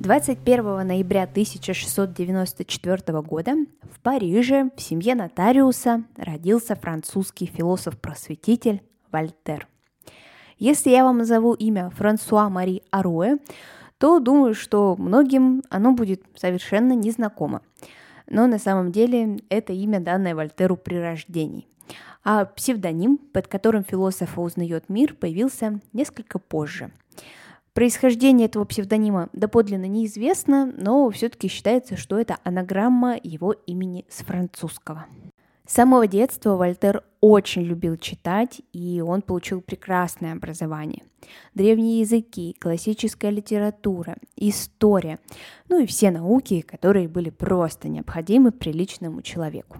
21 ноября 1694 года в Париже в семье нотариуса родился французский философ-просветитель Вольтер. Если я вам назову имя Франсуа Мари Аруэ, то думаю, что многим оно будет совершенно незнакомо. Но на самом деле это имя, данное Вольтеру при рождении. А псевдоним, под которым философа узнает мир, появился несколько позже – Происхождение этого псевдонима доподлинно неизвестно, но все-таки считается, что это анаграмма его имени с французского. С самого детства Вольтер очень любил читать, и он получил прекрасное образование. Древние языки, классическая литература, история, ну и все науки, которые были просто необходимы приличному человеку.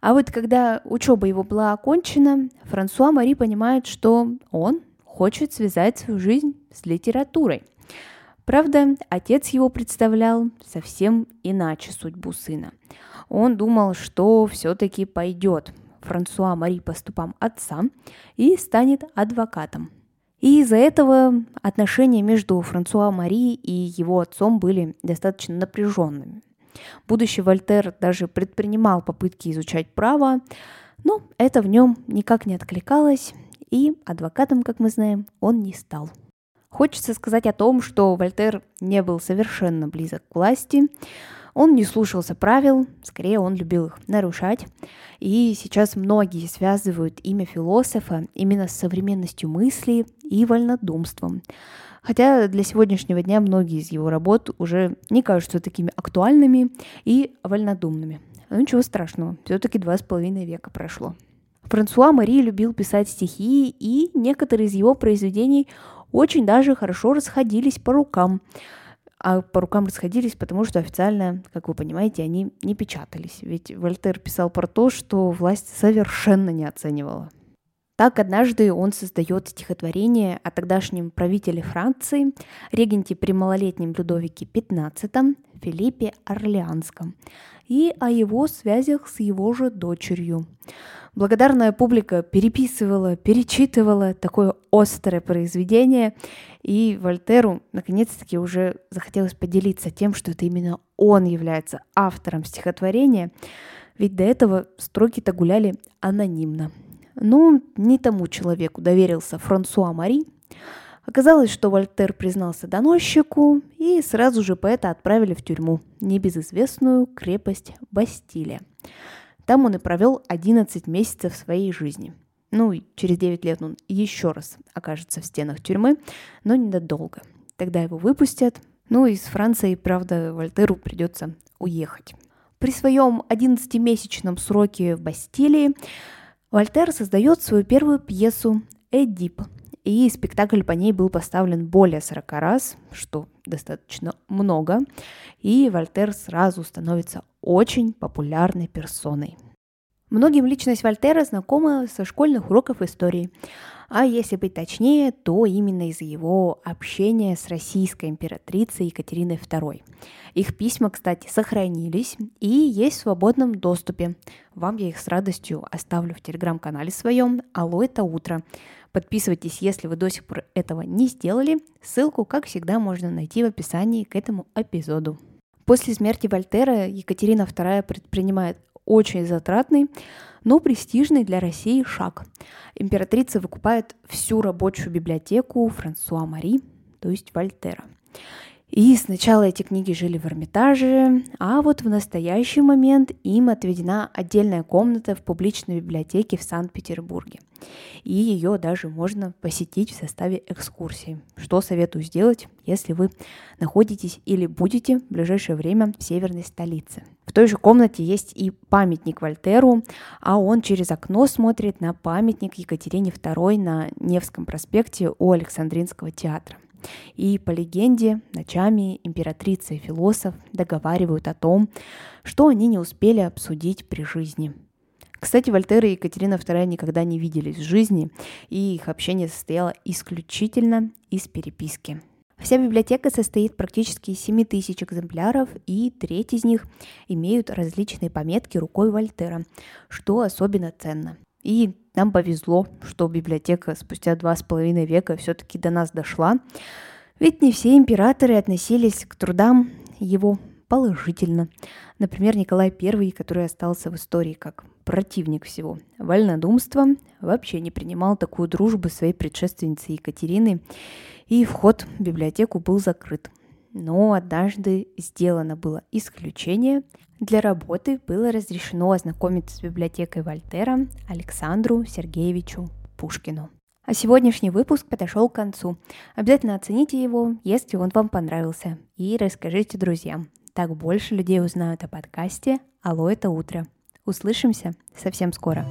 А вот когда учеба его была окончена, Франсуа Мари понимает, что он хочет связать свою жизнь с литературой. Правда, отец его представлял совсем иначе судьбу сына. Он думал, что все-таки пойдет Франсуа Мари по ступам отца и станет адвокатом. И из-за этого отношения между Франсуа Мари и его отцом были достаточно напряженными. Будущий Вольтер даже предпринимал попытки изучать право, но это в нем никак не откликалось, и адвокатом, как мы знаем, он не стал. Хочется сказать о том, что Вольтер не был совершенно близок к власти, он не слушался правил, скорее он любил их нарушать. И сейчас многие связывают имя философа именно с современностью мысли и вольнодумством. Хотя для сегодняшнего дня многие из его работ уже не кажутся такими актуальными и вольнодумными. Но ничего страшного, все-таки два с половиной века прошло. Франсуа Мари любил писать стихи, и некоторые из его произведений очень даже хорошо расходились по рукам. А по рукам расходились, потому что официально, как вы понимаете, они не печатались. Ведь Вольтер писал про то, что власть совершенно не оценивала. Так однажды он создает стихотворение о тогдашнем правителе Франции, регенте при малолетнем Людовике XV, Филиппе Орлеанском, и о его связях с его же дочерью. Благодарная публика переписывала, перечитывала такое острое произведение, и Вольтеру наконец-таки уже захотелось поделиться тем, что это именно он является автором стихотворения, ведь до этого строки-то гуляли анонимно. Ну, не тому человеку доверился Франсуа Мари. Оказалось, что Вольтер признался доносчику, и сразу же поэта отправили в тюрьму, небезызвестную крепость Бастилия. Там он и провел 11 месяцев своей жизни. Ну и через 9 лет он еще раз окажется в стенах тюрьмы, но недолго. Тогда его выпустят. Ну и с Францией, правда, Вольтеру придется уехать. При своем 11-месячном сроке в Бастилии Вольтер создает свою первую пьесу «Эдип», и спектакль по ней был поставлен более 40 раз, что достаточно много, и Вольтер сразу становится очень популярной персоной. Многим личность Вольтера знакома со школьных уроков истории, а если быть точнее, то именно из-за его общения с российской императрицей Екатериной II. Их письма, кстати, сохранились и есть в свободном доступе. Вам я их с радостью оставлю в телеграм-канале своем «Алло, это утро». Подписывайтесь, если вы до сих пор этого не сделали. Ссылку, как всегда, можно найти в описании к этому эпизоду. После смерти Вольтера Екатерина II предпринимает очень затратный, но престижный для России шаг. Императрица выкупает всю рабочую библиотеку Франсуа Мари, то есть Вольтера. И сначала эти книги жили в Эрмитаже, а вот в настоящий момент им отведена отдельная комната в публичной библиотеке в Санкт-Петербурге. И ее даже можно посетить в составе экскурсии, что советую сделать, если вы находитесь или будете в ближайшее время в северной столице. В той же комнате есть и памятник Вольтеру, а он через окно смотрит на памятник Екатерине II на Невском проспекте у Александринского театра. И по легенде, ночами императрица и философ договаривают о том, что они не успели обсудить при жизни. Кстати, Вольтер и Екатерина II никогда не виделись в жизни, и их общение состояло исключительно из переписки. Вся библиотека состоит практически из 7 тысяч экземпляров, и треть из них имеют различные пометки рукой Вольтера, что особенно ценно. И нам повезло, что библиотека спустя два с половиной века все-таки до нас дошла, ведь не все императоры относились к трудам его положительно. Например, Николай I, который остался в истории как противник всего вольнодумства, вообще не принимал такую дружбу своей предшественницы Екатерины, и вход в библиотеку был закрыт. Но однажды сделано было исключение, для работы было разрешено ознакомиться с библиотекой Вольтера Александру Сергеевичу Пушкину. А сегодняшний выпуск подошел к концу. Обязательно оцените его, если он вам понравился, и расскажите друзьям. Так больше людей узнают о подкасте «Алло, это утро». Услышимся совсем скоро.